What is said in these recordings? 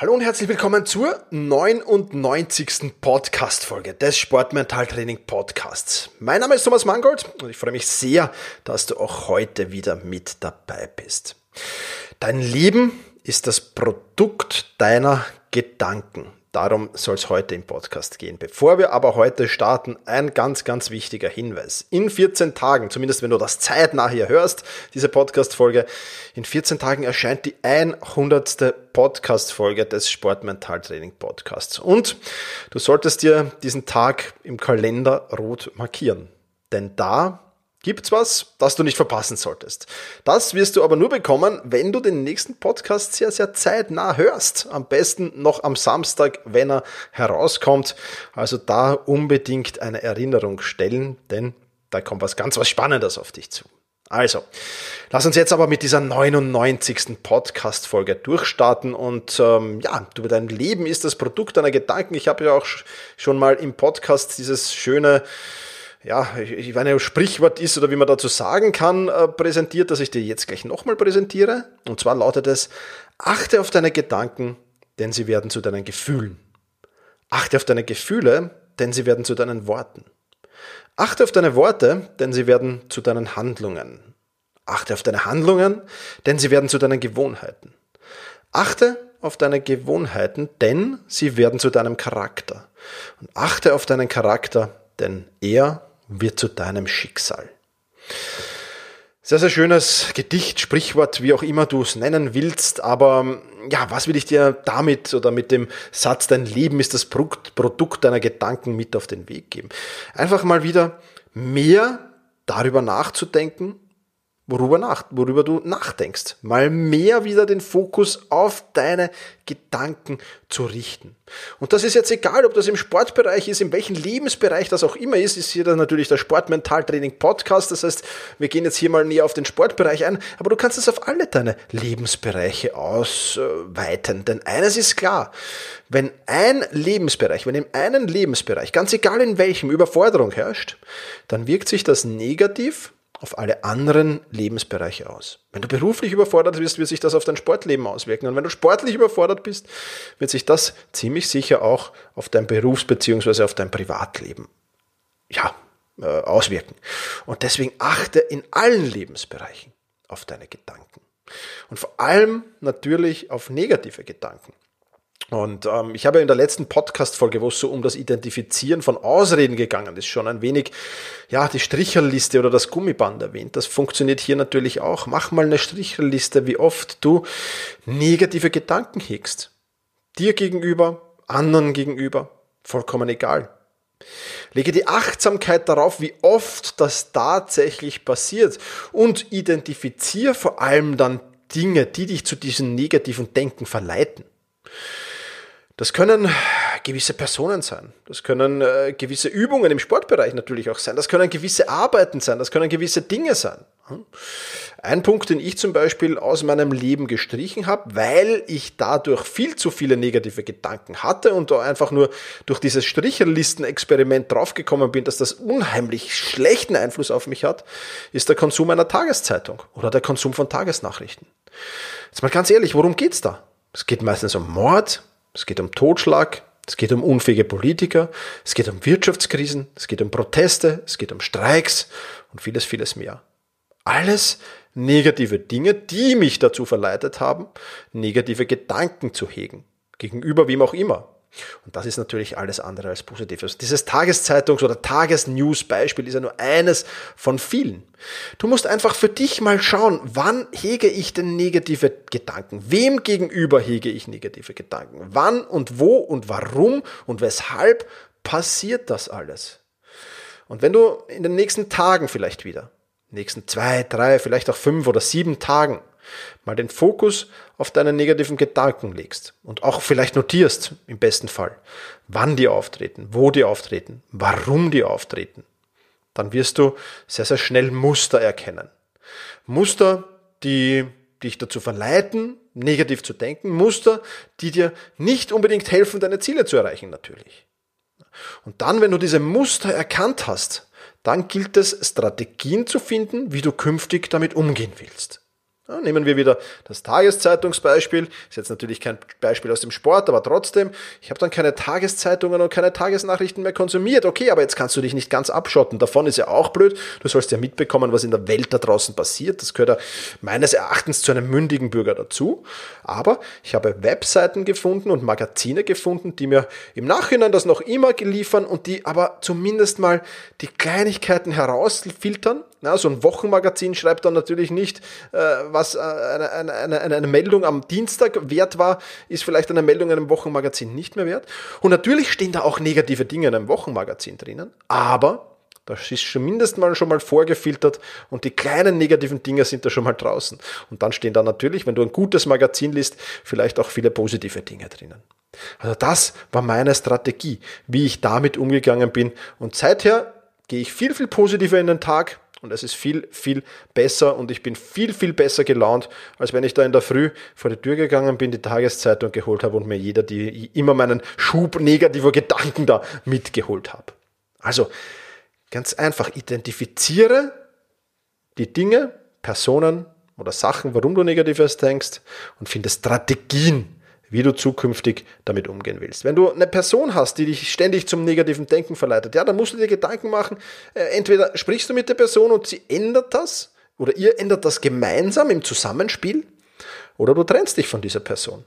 Hallo und herzlich willkommen zur 99. Podcast-Folge des Sportmentaltraining Podcasts. Mein Name ist Thomas Mangold und ich freue mich sehr, dass du auch heute wieder mit dabei bist. Dein Leben ist das Produkt deiner Gedanken. Darum soll es heute im Podcast gehen. Bevor wir aber heute starten, ein ganz, ganz wichtiger Hinweis. In 14 Tagen, zumindest wenn du das zeitnah hier hörst, diese Podcast-Folge, in 14 Tagen erscheint die 100. Podcast-Folge des Sportmentaltraining Podcasts. Und du solltest dir diesen Tag im Kalender rot markieren. Denn da gibt's was, das du nicht verpassen solltest. Das wirst du aber nur bekommen, wenn du den nächsten Podcast sehr, sehr zeitnah hörst. Am besten noch am Samstag, wenn er herauskommt. Also da unbedingt eine Erinnerung stellen, denn da kommt was ganz was Spannendes auf dich zu. Also, lass uns jetzt aber mit dieser 99. Podcast-Folge durchstarten und ähm, ja, du, dein Leben ist das Produkt deiner Gedanken. Ich habe ja auch schon mal im Podcast dieses schöne ja, ich ob Sprichwort ist oder wie man dazu sagen kann, äh, präsentiert, dass ich dir jetzt gleich nochmal präsentiere. Und zwar lautet es, achte auf deine Gedanken, denn sie werden zu deinen Gefühlen. Achte auf deine Gefühle, denn sie werden zu deinen Worten. Achte auf deine Worte, denn sie werden zu deinen Handlungen. Achte auf deine Handlungen, denn sie werden zu deinen Gewohnheiten. Achte auf deine Gewohnheiten, denn sie werden zu deinem Charakter. Und achte auf deinen Charakter, denn er wird zu deinem Schicksal. Sehr, sehr schönes Gedicht, Sprichwort, wie auch immer du es nennen willst, aber ja, was will ich dir damit oder mit dem Satz, dein Leben ist das Produkt deiner Gedanken mit auf den Weg geben? Einfach mal wieder mehr darüber nachzudenken, worüber, nach, worüber du nachdenkst. Mal mehr wieder den Fokus auf deine Gedanken zu richten. Und das ist jetzt egal, ob das im Sportbereich ist, in welchem Lebensbereich das auch immer ist, ist hier dann natürlich der Sportmentaltraining Podcast. Das heißt, wir gehen jetzt hier mal näher auf den Sportbereich ein, aber du kannst es auf alle deine Lebensbereiche ausweiten. Denn eines ist klar, wenn ein Lebensbereich, wenn in einem Lebensbereich, ganz egal in welchem, Überforderung herrscht, dann wirkt sich das negativ auf alle anderen Lebensbereiche aus. Wenn du beruflich überfordert bist, wird sich das auf dein Sportleben auswirken. Und wenn du sportlich überfordert bist, wird sich das ziemlich sicher auch auf dein Berufs- bzw. auf dein Privatleben ja, äh, auswirken. Und deswegen achte in allen Lebensbereichen auf deine Gedanken. Und vor allem natürlich auf negative Gedanken. Und ähm, ich habe in der letzten Podcast-Folge, wo es so um das Identifizieren von Ausreden gegangen ist, schon ein wenig ja die Stricherliste oder das Gummiband erwähnt. Das funktioniert hier natürlich auch. Mach mal eine Stricherliste, wie oft du negative Gedanken hegst. Dir gegenüber, anderen gegenüber, vollkommen egal. Lege die Achtsamkeit darauf, wie oft das tatsächlich passiert und identifiziere vor allem dann Dinge, die dich zu diesem negativen Denken verleiten. Das können gewisse Personen sein. Das können äh, gewisse Übungen im Sportbereich natürlich auch sein. Das können gewisse Arbeiten sein. Das können gewisse Dinge sein. Hm? Ein Punkt, den ich zum Beispiel aus meinem Leben gestrichen habe, weil ich dadurch viel zu viele negative Gedanken hatte und da einfach nur durch dieses Stricherlisten-Experiment draufgekommen bin, dass das unheimlich schlechten Einfluss auf mich hat, ist der Konsum einer Tageszeitung oder der Konsum von Tagesnachrichten. Jetzt mal ganz ehrlich, worum geht's da? Es geht meistens um Mord, es geht um Totschlag, es geht um unfähige Politiker, es geht um Wirtschaftskrisen, es geht um Proteste, es geht um Streiks und vieles, vieles mehr. Alles negative Dinge, die mich dazu verleitet haben, negative Gedanken zu hegen, gegenüber wem auch immer. Und das ist natürlich alles andere als positiv. Also dieses Tageszeitungs- oder Tagesnews-Beispiel ist ja nur eines von vielen. Du musst einfach für dich mal schauen, wann hege ich denn negative Gedanken? Wem gegenüber hege ich negative Gedanken? Wann und wo und warum und weshalb passiert das alles? Und wenn du in den nächsten Tagen vielleicht wieder, nächsten zwei, drei, vielleicht auch fünf oder sieben Tagen mal den Fokus auf deine negativen Gedanken legst und auch vielleicht notierst, im besten Fall, wann die auftreten, wo die auftreten, warum die auftreten, dann wirst du sehr, sehr schnell Muster erkennen. Muster, die dich dazu verleiten, negativ zu denken, Muster, die dir nicht unbedingt helfen, deine Ziele zu erreichen natürlich. Und dann, wenn du diese Muster erkannt hast, dann gilt es, Strategien zu finden, wie du künftig damit umgehen willst. Ja, nehmen wir wieder das Tageszeitungsbeispiel. Ist jetzt natürlich kein Beispiel aus dem Sport, aber trotzdem, ich habe dann keine Tageszeitungen und keine Tagesnachrichten mehr konsumiert. Okay, aber jetzt kannst du dich nicht ganz abschotten. Davon ist ja auch blöd. Du sollst ja mitbekommen, was in der Welt da draußen passiert. Das gehört ja meines Erachtens zu einem mündigen Bürger dazu. Aber ich habe Webseiten gefunden und Magazine gefunden, die mir im Nachhinein das noch immer liefern und die aber zumindest mal die Kleinigkeiten herausfiltern. Na, so ein Wochenmagazin schreibt dann natürlich nicht, äh, was äh, eine, eine, eine, eine Meldung am Dienstag wert war, ist vielleicht eine Meldung in einem Wochenmagazin nicht mehr wert. Und natürlich stehen da auch negative Dinge in einem Wochenmagazin drinnen, aber das ist zumindest mal schon mal vorgefiltert und die kleinen negativen Dinge sind da schon mal draußen. Und dann stehen da natürlich, wenn du ein gutes Magazin liest, vielleicht auch viele positive Dinge drinnen. Also das war meine Strategie, wie ich damit umgegangen bin. Und seither gehe ich viel, viel positiver in den Tag, und es ist viel, viel besser und ich bin viel, viel besser gelaunt, als wenn ich da in der Früh vor die Tür gegangen bin, die Tageszeitung geholt habe und mir jeder die immer meinen Schub negativer Gedanken da mitgeholt habe. Also ganz einfach, identifiziere die Dinge, Personen oder Sachen, warum du Negatives denkst und finde Strategien, wie du zukünftig damit umgehen willst. Wenn du eine Person hast, die dich ständig zum negativen Denken verleitet, ja, dann musst du dir Gedanken machen, äh, entweder sprichst du mit der Person und sie ändert das, oder ihr ändert das gemeinsam im Zusammenspiel, oder du trennst dich von dieser Person.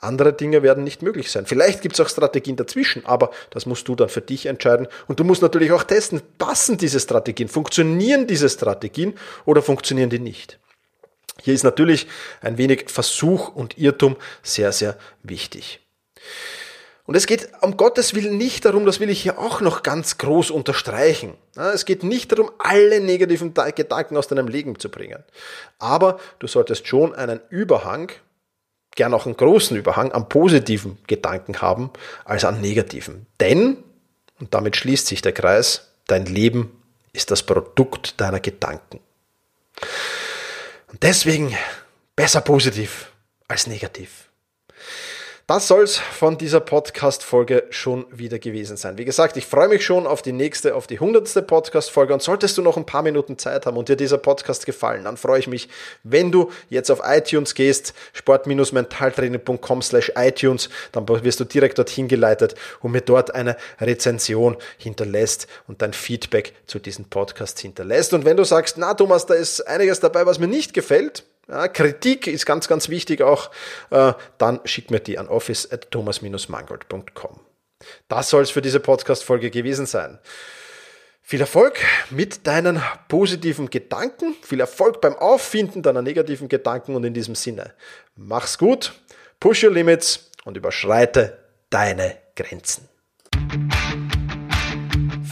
Andere Dinge werden nicht möglich sein. Vielleicht gibt es auch Strategien dazwischen, aber das musst du dann für dich entscheiden. Und du musst natürlich auch testen, passen diese Strategien, funktionieren diese Strategien oder funktionieren die nicht. Hier ist natürlich ein wenig Versuch und Irrtum sehr, sehr wichtig. Und es geht um Gottes Willen nicht darum, das will ich hier auch noch ganz groß unterstreichen. Es geht nicht darum, alle negativen Gedanken aus deinem Leben zu bringen. Aber du solltest schon einen Überhang, gern auch einen großen Überhang, an positiven Gedanken haben als an negativen. Denn, und damit schließt sich der Kreis, dein Leben ist das Produkt deiner Gedanken. Und deswegen besser positiv als negativ. Das soll's von dieser Podcast-Folge schon wieder gewesen sein. Wie gesagt, ich freue mich schon auf die nächste, auf die hundertste Podcast-Folge. Und solltest du noch ein paar Minuten Zeit haben und dir dieser Podcast gefallen, dann freue ich mich, wenn du jetzt auf iTunes gehst, sport-mentaltraining.com slash iTunes, dann wirst du direkt dorthin geleitet und mir dort eine Rezension hinterlässt und dein Feedback zu diesem Podcast hinterlässt. Und wenn du sagst, na Thomas, da ist einiges dabei, was mir nicht gefällt, ja, Kritik ist ganz, ganz wichtig auch. Äh, dann schick mir die an office at thomas-mangold.com. Das soll es für diese Podcast-Folge gewesen sein. Viel Erfolg mit deinen positiven Gedanken, viel Erfolg beim Auffinden deiner negativen Gedanken und in diesem Sinne, mach's gut, push your limits und überschreite deine Grenzen.